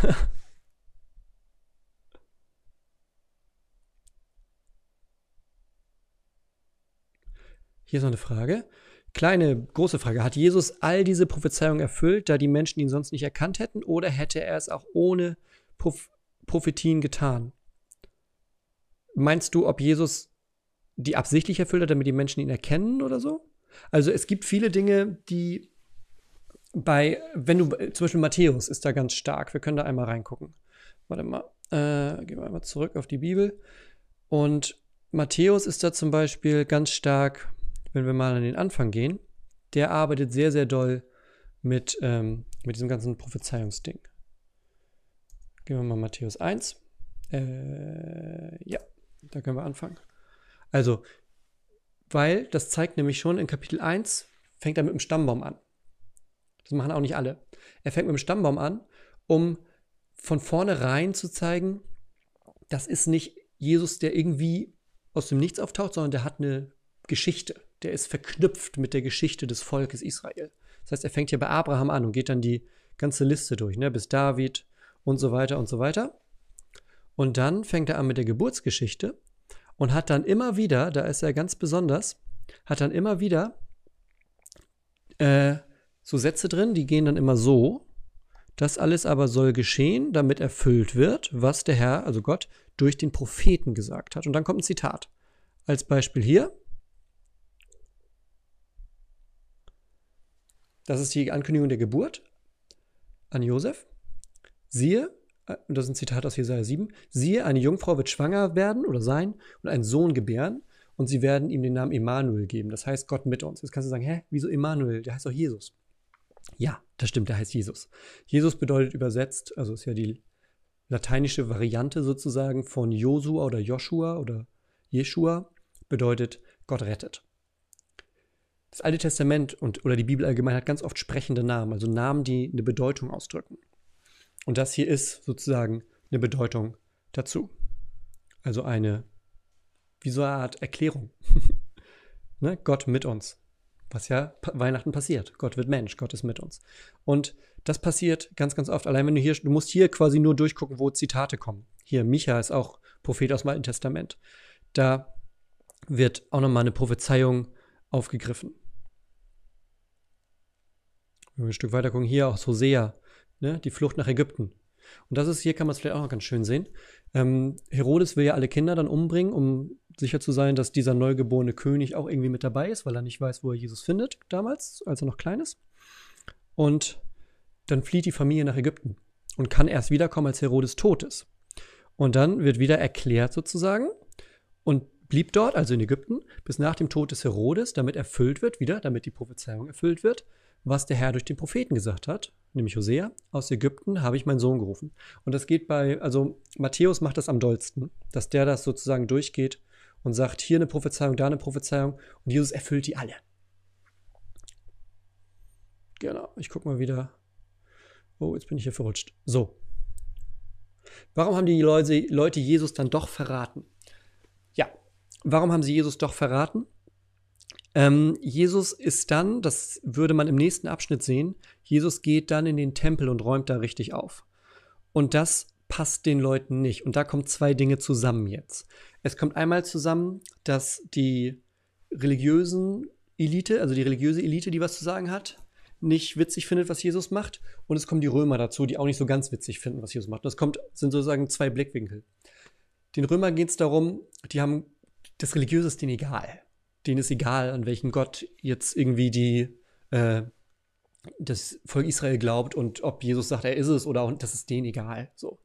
Hier ist noch eine Frage. Kleine, große Frage. Hat Jesus all diese Prophezeiungen erfüllt, da die Menschen ihn sonst nicht erkannt hätten, oder hätte er es auch ohne Proph Prophetien getan? Meinst du, ob Jesus die absichtlich erfüllt hat, damit die Menschen ihn erkennen oder so? Also es gibt viele Dinge, die bei, wenn du, zum Beispiel Matthäus ist da ganz stark. Wir können da einmal reingucken. Warte mal, äh, gehen wir einmal zurück auf die Bibel. Und Matthäus ist da zum Beispiel ganz stark wenn wir mal an den Anfang gehen, der arbeitet sehr, sehr doll mit, ähm, mit diesem ganzen Prophezeiungsding. Gehen wir mal Matthäus 1. Äh, ja, da können wir anfangen. Also, weil das zeigt nämlich schon in Kapitel 1, fängt er mit dem Stammbaum an. Das machen auch nicht alle. Er fängt mit dem Stammbaum an, um von vornherein zu zeigen, das ist nicht Jesus, der irgendwie aus dem Nichts auftaucht, sondern der hat eine Geschichte der ist verknüpft mit der Geschichte des Volkes Israel. Das heißt, er fängt hier bei Abraham an und geht dann die ganze Liste durch, ne, bis David und so weiter und so weiter. Und dann fängt er an mit der Geburtsgeschichte und hat dann immer wieder, da ist er ganz besonders, hat dann immer wieder äh, so Sätze drin, die gehen dann immer so. Das alles aber soll geschehen, damit erfüllt wird, was der Herr, also Gott, durch den Propheten gesagt hat. Und dann kommt ein Zitat. Als Beispiel hier, Das ist die Ankündigung der Geburt an Josef. Siehe, äh, das ist ein Zitat aus Jesaja 7, siehe, eine Jungfrau wird schwanger werden oder sein und einen Sohn gebären und sie werden ihm den Namen Immanuel geben. Das heißt Gott mit uns. Jetzt kannst du sagen, hä, wieso Immanuel? Der heißt doch Jesus. Ja, das stimmt, der heißt Jesus. Jesus bedeutet übersetzt, also ist ja die lateinische Variante sozusagen von Josua oder Joshua oder Jeshua bedeutet Gott rettet. Das Alte Testament und, oder die Bibel allgemein hat ganz oft sprechende Namen, also Namen, die eine Bedeutung ausdrücken. Und das hier ist sozusagen eine Bedeutung dazu. Also eine, wie so eine Art Erklärung. ne? Gott mit uns. Was ja Weihnachten passiert. Gott wird Mensch, Gott ist mit uns. Und das passiert ganz, ganz oft. Allein wenn du hier, du musst hier quasi nur durchgucken, wo Zitate kommen. Hier, Micha ist auch Prophet aus dem Alten Testament. Da wird auch nochmal eine Prophezeiung aufgegriffen. Wenn wir ein Stück weiter gucken, hier aus Hosea, ne, die Flucht nach Ägypten. Und das ist, hier kann man es vielleicht auch noch ganz schön sehen. Ähm, Herodes will ja alle Kinder dann umbringen, um sicher zu sein, dass dieser neugeborene König auch irgendwie mit dabei ist, weil er nicht weiß, wo er Jesus findet, damals, als er noch klein ist. Und dann flieht die Familie nach Ägypten und kann erst wiederkommen, als Herodes tot ist. Und dann wird wieder erklärt sozusagen und blieb dort, also in Ägypten, bis nach dem Tod des Herodes, damit erfüllt wird, wieder, damit die Prophezeiung erfüllt wird, was der Herr durch den Propheten gesagt hat, nämlich Hosea, aus Ägypten habe ich meinen Sohn gerufen. Und das geht bei, also Matthäus macht das am dollsten, dass der das sozusagen durchgeht und sagt, hier eine Prophezeiung, da eine Prophezeiung und Jesus erfüllt die alle. Genau, ich gucke mal wieder. Oh, jetzt bin ich hier verrutscht. So. Warum haben die Leute, Leute Jesus dann doch verraten? Ja, warum haben sie Jesus doch verraten? Ähm, Jesus ist dann, das würde man im nächsten Abschnitt sehen, Jesus geht dann in den Tempel und räumt da richtig auf. Und das passt den Leuten nicht. Und da kommen zwei Dinge zusammen jetzt. Es kommt einmal zusammen, dass die religiösen Elite, also die religiöse Elite, die was zu sagen hat, nicht witzig findet, was Jesus macht. Und es kommen die Römer dazu, die auch nicht so ganz witzig finden, was Jesus macht. Das kommt, sind sozusagen zwei Blickwinkel. Den Römern geht es darum, die haben, das Religiöse ist denen egal denen ist egal, an welchen Gott jetzt irgendwie die, äh, das Volk Israel glaubt und ob Jesus sagt, er ist es oder auch, das ist denen egal. So.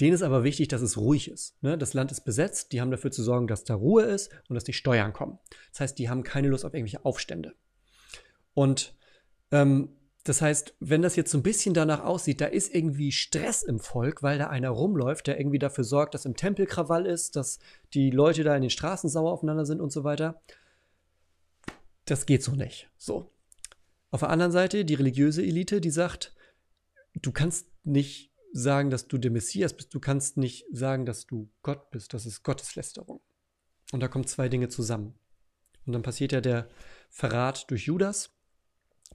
Denen ist aber wichtig, dass es ruhig ist. Ne? Das Land ist besetzt, die haben dafür zu sorgen, dass da Ruhe ist und dass die Steuern kommen. Das heißt, die haben keine Lust auf irgendwelche Aufstände. Und ähm, das heißt, wenn das jetzt so ein bisschen danach aussieht, da ist irgendwie Stress im Volk, weil da einer rumläuft, der irgendwie dafür sorgt, dass im Tempel Krawall ist, dass die Leute da in den Straßen sauer aufeinander sind und so weiter, das geht so nicht. So. Auf der anderen Seite die religiöse Elite, die sagt, du kannst nicht sagen, dass du der Messias bist, du kannst nicht sagen, dass du Gott bist, das ist Gotteslästerung. Und da kommen zwei Dinge zusammen. Und dann passiert ja der Verrat durch Judas,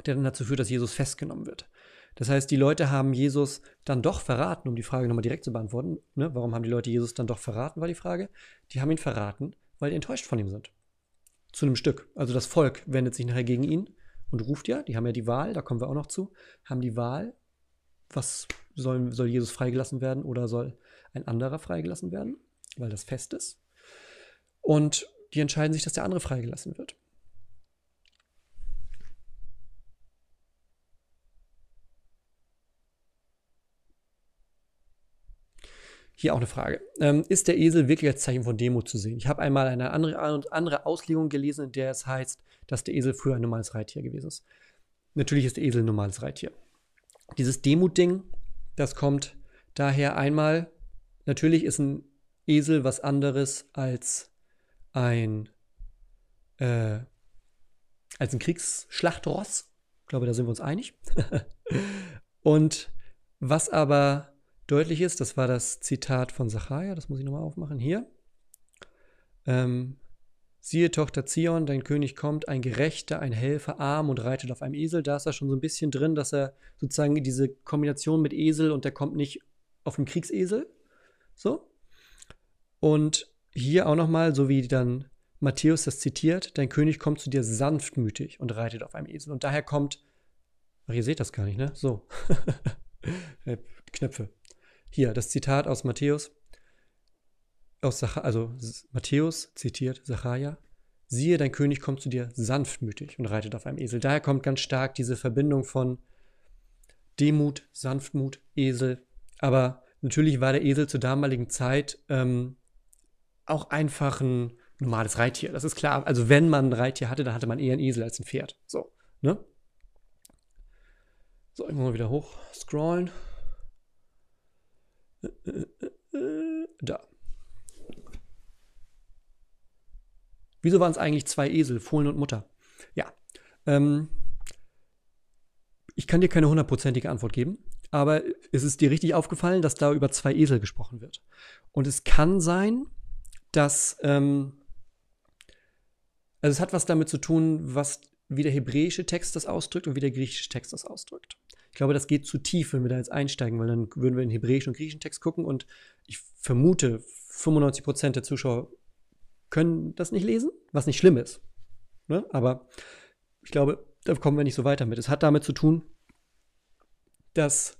der dann dazu führt, dass Jesus festgenommen wird. Das heißt, die Leute haben Jesus dann doch verraten, um die Frage nochmal direkt zu beantworten. Ne? Warum haben die Leute Jesus dann doch verraten, war die Frage. Die haben ihn verraten, weil die enttäuscht von ihm sind zu einem Stück. Also das Volk wendet sich nachher gegen ihn und ruft ja, die haben ja die Wahl, da kommen wir auch noch zu, haben die Wahl, was soll, soll Jesus freigelassen werden oder soll ein anderer freigelassen werden, weil das fest ist. Und die entscheiden sich, dass der andere freigelassen wird. Hier auch eine Frage. Ähm, ist der Esel wirklich als Zeichen von Demut zu sehen? Ich habe einmal eine andere, andere Auslegung gelesen, in der es heißt, dass der Esel früher ein normales Reittier gewesen ist. Natürlich ist der Esel ein normales Reittier. Dieses Demut-Ding, das kommt daher einmal, natürlich ist ein Esel was anderes als ein, äh, als ein Kriegsschlachtross. Ich glaube, da sind wir uns einig. Und was aber deutlich ist, das war das Zitat von Sacharja, das muss ich nochmal aufmachen, hier. Ähm, Siehe, Tochter Zion, dein König kommt, ein Gerechter, ein Helfer, arm und reitet auf einem Esel. Da ist er schon so ein bisschen drin, dass er sozusagen diese Kombination mit Esel und der kommt nicht auf dem Kriegsesel. So. Und hier auch nochmal, so wie dann Matthäus das zitiert, dein König kommt zu dir sanftmütig und reitet auf einem Esel. Und daher kommt, ach, ihr seht das gar nicht, ne? So. Knöpfe. Hier, das Zitat aus Matthäus, aus Sach also Matthäus zitiert Sacharja, siehe, dein König kommt zu dir sanftmütig und reitet auf einem Esel. Daher kommt ganz stark diese Verbindung von Demut, Sanftmut, Esel. Aber natürlich war der Esel zur damaligen Zeit ähm, auch einfach ein normales Reittier. Das ist klar. Also wenn man ein Reittier hatte, dann hatte man eher ein Esel als ein Pferd. So, ne? So, ich muss mal wieder hoch scrollen. Da. Wieso waren es eigentlich zwei Esel, Fohlen und Mutter? Ja. Ähm, ich kann dir keine hundertprozentige Antwort geben, aber es ist dir richtig aufgefallen, dass da über zwei Esel gesprochen wird. Und es kann sein, dass ähm, also es hat was damit zu tun, was wie der hebräische Text das ausdrückt und wie der griechische Text das ausdrückt. Ich glaube, das geht zu tief, wenn wir da jetzt einsteigen, weil dann würden wir in hebräischen und griechischen Text gucken und ich vermute, 95 Prozent der Zuschauer können das nicht lesen, was nicht schlimm ist. Ne? Aber ich glaube, da kommen wir nicht so weiter mit. Es hat damit zu tun, dass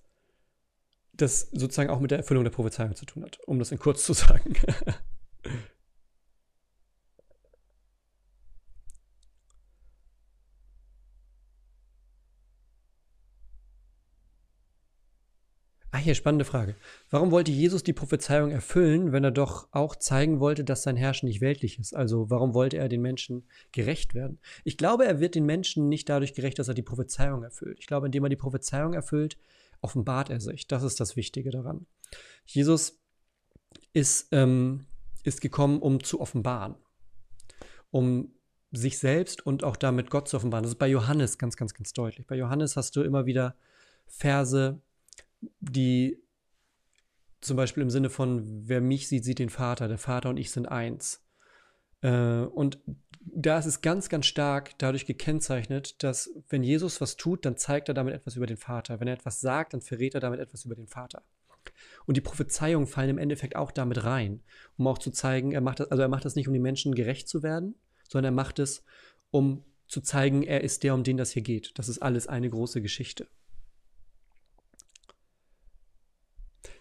das sozusagen auch mit der Erfüllung der Prophezeiung zu tun hat, um das in kurz zu sagen. Ah, hier, spannende Frage. Warum wollte Jesus die Prophezeiung erfüllen, wenn er doch auch zeigen wollte, dass sein Herrschen nicht weltlich ist? Also, warum wollte er den Menschen gerecht werden? Ich glaube, er wird den Menschen nicht dadurch gerecht, dass er die Prophezeiung erfüllt. Ich glaube, indem er die Prophezeiung erfüllt, offenbart er sich. Das ist das Wichtige daran. Jesus ist, ähm, ist gekommen, um zu offenbaren, um sich selbst und auch damit Gott zu offenbaren. Das ist bei Johannes ganz, ganz, ganz deutlich. Bei Johannes hast du immer wieder Verse, die zum Beispiel im Sinne von, wer mich sieht, sieht den Vater, der Vater und ich sind eins. Äh, und da ist es ganz, ganz stark dadurch gekennzeichnet, dass wenn Jesus was tut, dann zeigt er damit etwas über den Vater. Wenn er etwas sagt, dann verrät er damit etwas über den Vater. Und die Prophezeiungen fallen im Endeffekt auch damit rein, um auch zu zeigen, er macht das, also er macht das nicht, um den Menschen gerecht zu werden, sondern er macht es, um zu zeigen, er ist der, um den das hier geht. Das ist alles eine große Geschichte.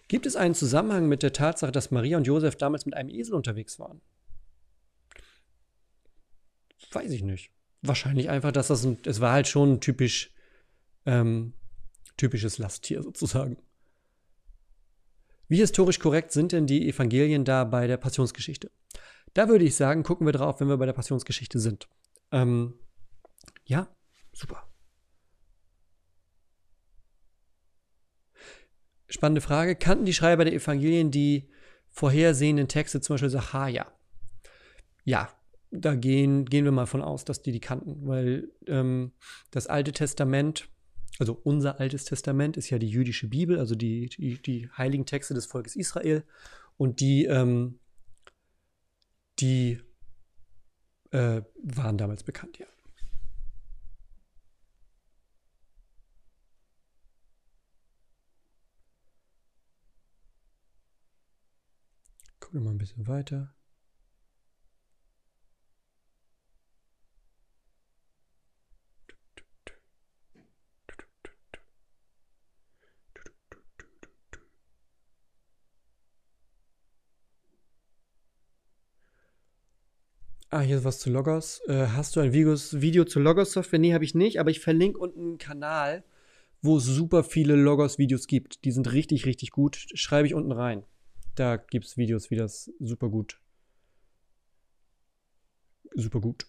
Gibt es einen Zusammenhang mit der Tatsache, dass Maria und Josef damals mit einem Esel unterwegs waren? Weiß ich nicht. Wahrscheinlich einfach, dass das ein, es war halt schon ein typisch, ähm, typisches Lasttier sozusagen. Wie historisch korrekt sind denn die Evangelien da bei der Passionsgeschichte? Da würde ich sagen, gucken wir drauf, wenn wir bei der Passionsgeschichte sind. Ähm, ja, super. Spannende Frage. Kannten die Schreiber der Evangelien die vorhersehenden Texte, zum Beispiel Sacharja? Ja, da gehen, gehen wir mal von aus, dass die die kannten, weil ähm, das Alte Testament, also unser Altes Testament, ist ja die jüdische Bibel, also die, die, die heiligen Texte des Volkes Israel und die, ähm, die äh, waren damals bekannt, ja. Wir mal ein bisschen weiter. Ah, hier ist was zu Logos. Äh, hast du ein Videos, Video zu Logos-Software? Nee, habe ich nicht, aber ich verlinke unten einen Kanal, wo es super viele Logos-Videos gibt. Die sind richtig, richtig gut. Schreibe ich unten rein. Da gibt es Videos, wie das super gut. Super gut.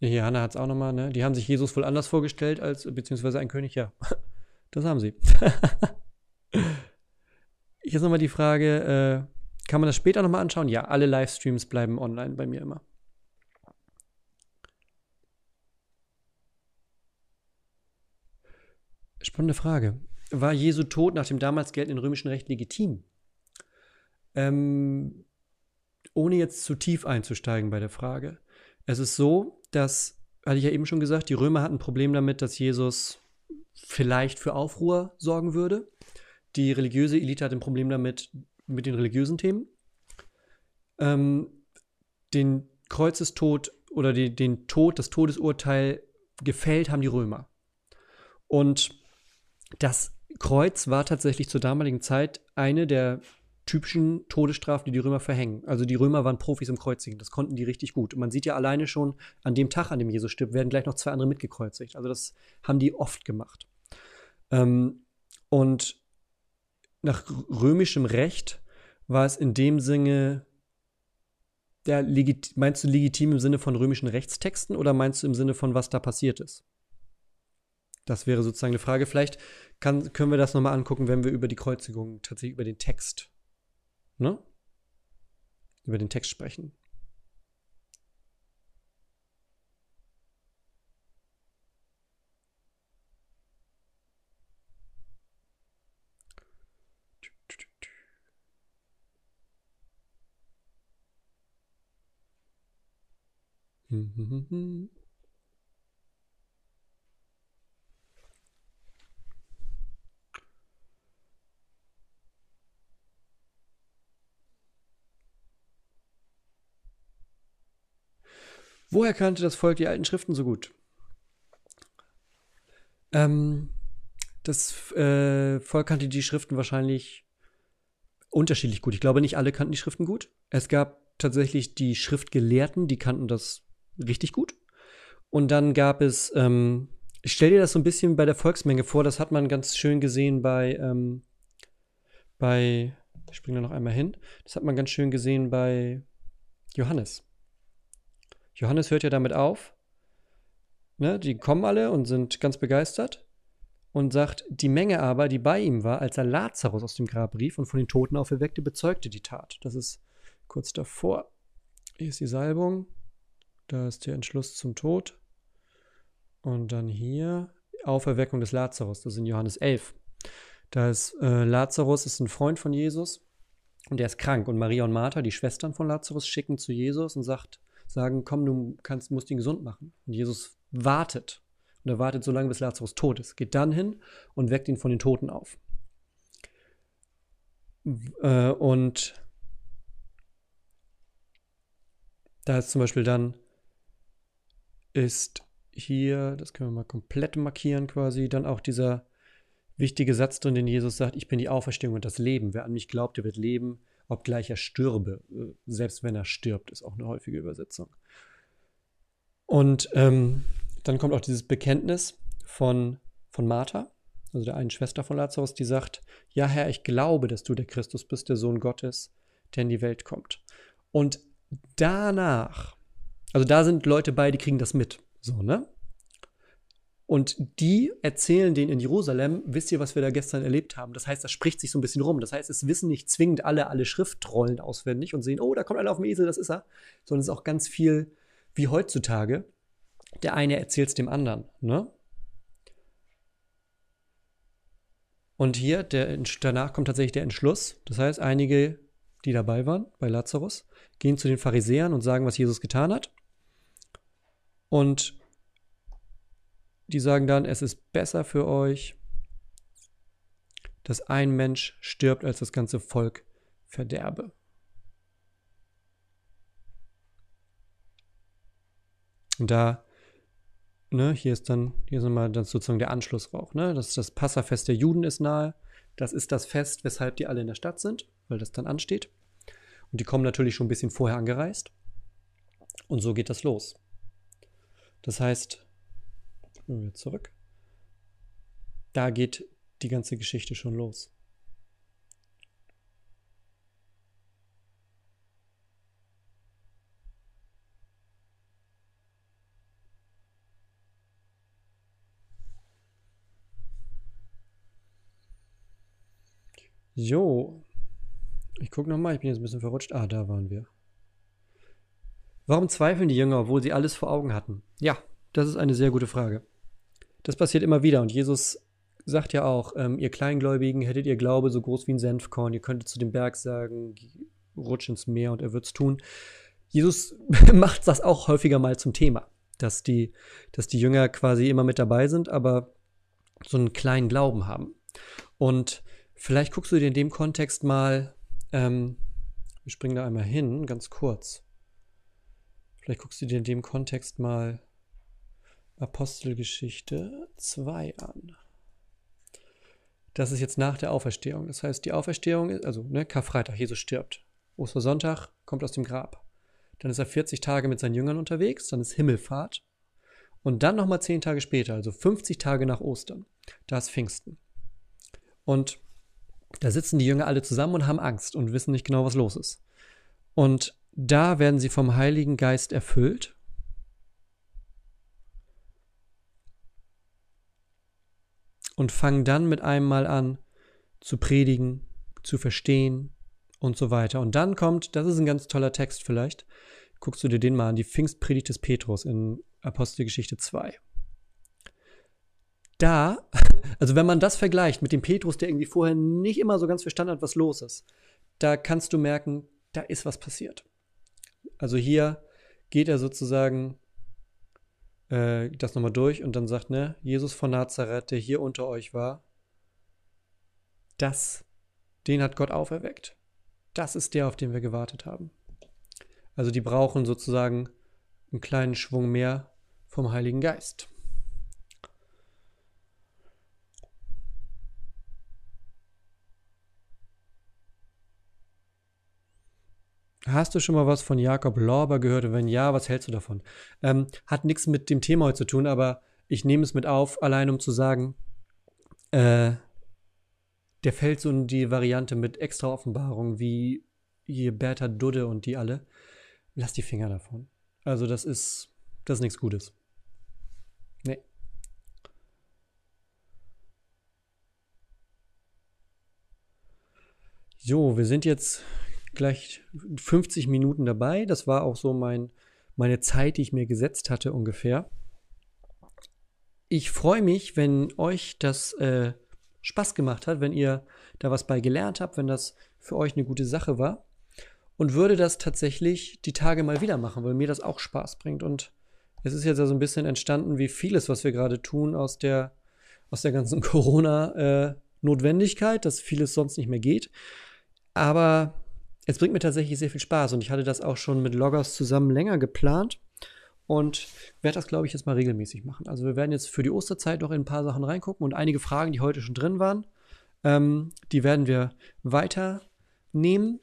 Hier, Hanna hat es auch nochmal, ne? Die haben sich Jesus wohl anders vorgestellt als, beziehungsweise ein König, ja. Das haben sie. Jetzt nochmal die Frage, äh, kann man das später nochmal anschauen? Ja, alle Livestreams bleiben online bei mir immer. Spannende Frage. War Jesu Tod nach dem damals geltenden römischen Recht legitim? Ähm, ohne jetzt zu tief einzusteigen bei der Frage. Es ist so, dass, hatte ich ja eben schon gesagt, die Römer hatten ein Problem damit, dass Jesus vielleicht für Aufruhr sorgen würde. Die religiöse Elite hat ein Problem damit, mit den religiösen Themen. Ähm, den Kreuzestod oder die, den Tod, das Todesurteil gefällt haben die Römer. Und das Kreuz war tatsächlich zur damaligen Zeit eine der typischen Todesstrafen, die die Römer verhängen. Also die Römer waren Profis im Kreuzigen, das konnten die richtig gut. Und man sieht ja alleine schon, an dem Tag, an dem Jesus stirbt, werden gleich noch zwei andere mitgekreuzigt. Also das haben die oft gemacht. Ähm, und nach römischem Recht war es in dem Sinne, der meinst du legitim im Sinne von römischen Rechtstexten oder meinst du im Sinne von, was da passiert ist? Das wäre sozusagen eine Frage. Vielleicht kann, können wir das nochmal angucken, wenn wir über die Kreuzigung, tatsächlich über den Text, ne? Über den Text sprechen. Woher kannte das Volk die alten Schriften so gut? Ähm, das äh, Volk kannte die Schriften wahrscheinlich unterschiedlich gut. Ich glaube, nicht alle kannten die Schriften gut. Es gab tatsächlich die Schriftgelehrten, die kannten das richtig gut. Und dann gab es, ähm, ich stelle dir das so ein bisschen bei der Volksmenge vor, das hat man ganz schön gesehen bei, ähm, bei, ich springe da noch einmal hin, das hat man ganz schön gesehen bei Johannes. Johannes hört ja damit auf, ne, die kommen alle und sind ganz begeistert und sagt, die Menge aber, die bei ihm war, als er Lazarus aus dem Grab rief und von den Toten auferweckte, bezeugte die Tat. Das ist kurz davor. Hier ist die Salbung. Da ist der Entschluss zum Tod. Und dann hier Auferweckung des Lazarus. Das ist in Johannes 11. Da ist äh, Lazarus ist ein Freund von Jesus und der ist krank. Und Maria und Martha, die Schwestern von Lazarus, schicken zu Jesus und sagt, sagen, komm, du kannst, musst ihn gesund machen. Und Jesus wartet. Und er wartet so lange, bis Lazarus tot ist. Geht dann hin und weckt ihn von den Toten auf. Äh, und da ist zum Beispiel dann ist hier, das können wir mal komplett markieren quasi, dann auch dieser wichtige Satz drin, den Jesus sagt, ich bin die Auferstehung und das Leben. Wer an mich glaubt, der wird leben, obgleich er stürbe. Äh, selbst wenn er stirbt, ist auch eine häufige Übersetzung. Und ähm, dann kommt auch dieses Bekenntnis von, von Martha, also der einen Schwester von Lazarus, die sagt, ja Herr, ich glaube, dass du der Christus bist, der Sohn Gottes, der in die Welt kommt. Und danach also da sind Leute bei, die kriegen das mit. So, ne? Und die erzählen denen in Jerusalem, wisst ihr, was wir da gestern erlebt haben? Das heißt, das spricht sich so ein bisschen rum. Das heißt, es wissen nicht zwingend alle alle Schriftrollen auswendig und sehen, oh, da kommt einer auf dem Esel, das ist er. Sondern es ist auch ganz viel wie heutzutage. Der eine erzählt es dem anderen, ne? Und hier, der, danach kommt tatsächlich der Entschluss. Das heißt, einige, die dabei waren bei Lazarus, gehen zu den Pharisäern und sagen, was Jesus getan hat. Und die sagen dann, es ist besser für euch, dass ein Mensch stirbt, als das ganze Volk verderbe. Und da, ne, hier ist dann, hier ist nochmal dann sozusagen der Anschlussrauch, ne? Das, das Passafest der Juden ist nahe. Das ist das Fest, weshalb die alle in der Stadt sind, weil das dann ansteht. Und die kommen natürlich schon ein bisschen vorher angereist. Und so geht das los. Das heißt, wir zurück. Da geht die ganze Geschichte schon los. Jo. Ich gucke nochmal, ich bin jetzt ein bisschen verrutscht. Ah, da waren wir. Warum zweifeln die Jünger, obwohl sie alles vor Augen hatten? Ja, das ist eine sehr gute Frage. Das passiert immer wieder und Jesus sagt ja auch, ähm, ihr Kleingläubigen, hättet ihr Glaube so groß wie ein Senfkorn, ihr könntet zu dem Berg sagen, rutsch ins Meer und er wird's tun. Jesus macht das auch häufiger mal zum Thema, dass die, dass die Jünger quasi immer mit dabei sind, aber so einen kleinen Glauben haben. Und vielleicht guckst du dir in dem Kontext mal, ähm, wir springen da einmal hin, ganz kurz. Vielleicht guckst du dir in dem Kontext mal Apostelgeschichte 2 an. Das ist jetzt nach der Auferstehung. Das heißt, die Auferstehung ist, also ne, Karfreitag, Jesus stirbt. Ostersonntag kommt aus dem Grab. Dann ist er 40 Tage mit seinen Jüngern unterwegs, dann ist Himmelfahrt. Und dann nochmal 10 Tage später, also 50 Tage nach Ostern, da ist Pfingsten. Und da sitzen die Jünger alle zusammen und haben Angst und wissen nicht genau, was los ist. Und da werden sie vom Heiligen Geist erfüllt. Und fangen dann mit einem Mal an zu predigen, zu verstehen und so weiter. Und dann kommt, das ist ein ganz toller Text vielleicht, guckst du dir den mal an, die Pfingstpredigt des Petrus in Apostelgeschichte 2. Da, also wenn man das vergleicht mit dem Petrus, der irgendwie vorher nicht immer so ganz verstanden hat, was los ist, da kannst du merken, da ist was passiert. Also hier geht er sozusagen äh, das nochmal durch und dann sagt, ne, Jesus von Nazareth, der hier unter euch war, das, den hat Gott auferweckt. Das ist der, auf den wir gewartet haben. Also die brauchen sozusagen einen kleinen Schwung mehr vom Heiligen Geist. Hast du schon mal was von Jakob Lorber gehört? wenn ja, was hältst du davon? Ähm, hat nichts mit dem Thema heute zu tun, aber ich nehme es mit auf, allein um zu sagen, äh, der fällt so in die Variante mit extra Offenbarung, wie hier Bertha Dudde und die alle. Lass die Finger davon. Also das ist, das ist nichts Gutes. Nee. Jo, wir sind jetzt gleich 50 Minuten dabei. Das war auch so mein, meine Zeit, die ich mir gesetzt hatte ungefähr. Ich freue mich, wenn euch das äh, Spaß gemacht hat, wenn ihr da was bei gelernt habt, wenn das für euch eine gute Sache war. Und würde das tatsächlich die Tage mal wieder machen, weil mir das auch Spaß bringt. Und es ist jetzt ja so ein bisschen entstanden, wie vieles, was wir gerade tun, aus der, aus der ganzen Corona-Notwendigkeit, äh, dass vieles sonst nicht mehr geht. Aber es bringt mir tatsächlich sehr viel Spaß und ich hatte das auch schon mit Loggers zusammen länger geplant und werde das, glaube ich, jetzt mal regelmäßig machen. Also wir werden jetzt für die Osterzeit noch in ein paar Sachen reingucken und einige Fragen, die heute schon drin waren, ähm, die werden wir weiternehmen.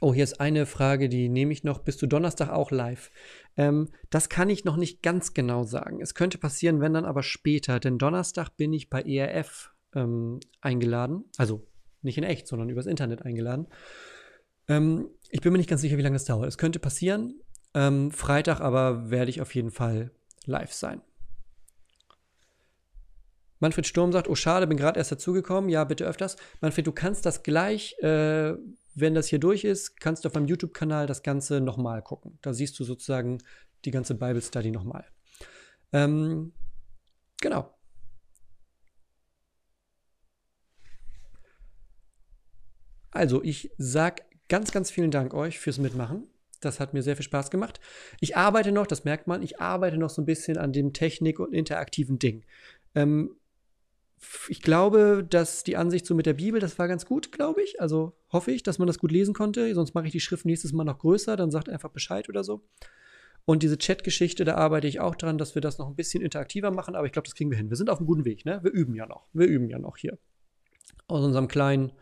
Oh, hier ist eine Frage, die nehme ich noch. Bist du Donnerstag auch live? Ähm, das kann ich noch nicht ganz genau sagen. Es könnte passieren, wenn dann aber später, denn Donnerstag bin ich bei ERF ähm, eingeladen. Also nicht in echt, sondern übers Internet eingeladen. Ähm, ich bin mir nicht ganz sicher, wie lange es dauert. Es könnte passieren. Ähm, Freitag aber werde ich auf jeden Fall live sein. Manfred Sturm sagt, oh schade, bin gerade erst dazugekommen. Ja, bitte öfters. Manfred, du kannst das gleich, äh, wenn das hier durch ist, kannst du auf meinem YouTube-Kanal das Ganze nochmal gucken. Da siehst du sozusagen die ganze Bible Study nochmal. Ähm, genau. Also, ich sag Ganz, ganz vielen Dank euch fürs Mitmachen. Das hat mir sehr viel Spaß gemacht. Ich arbeite noch, das merkt man, ich arbeite noch so ein bisschen an dem Technik- und interaktiven Ding. Ähm, ich glaube, dass die Ansicht so mit der Bibel, das war ganz gut, glaube ich. Also hoffe ich, dass man das gut lesen konnte. Sonst mache ich die Schrift nächstes Mal noch größer, dann sagt einfach Bescheid oder so. Und diese Chat-Geschichte, da arbeite ich auch dran, dass wir das noch ein bisschen interaktiver machen, aber ich glaube, das kriegen wir hin. Wir sind auf einem guten Weg, ne? Wir üben ja noch. Wir üben ja noch hier. Aus unserem kleinen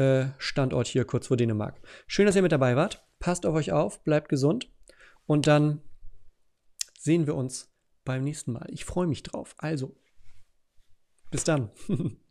äh, Standort hier kurz vor Dänemark. Schön, dass ihr mit dabei wart. Passt auf euch auf, bleibt gesund und dann sehen wir uns beim nächsten Mal. Ich freue mich drauf. Also, bis dann.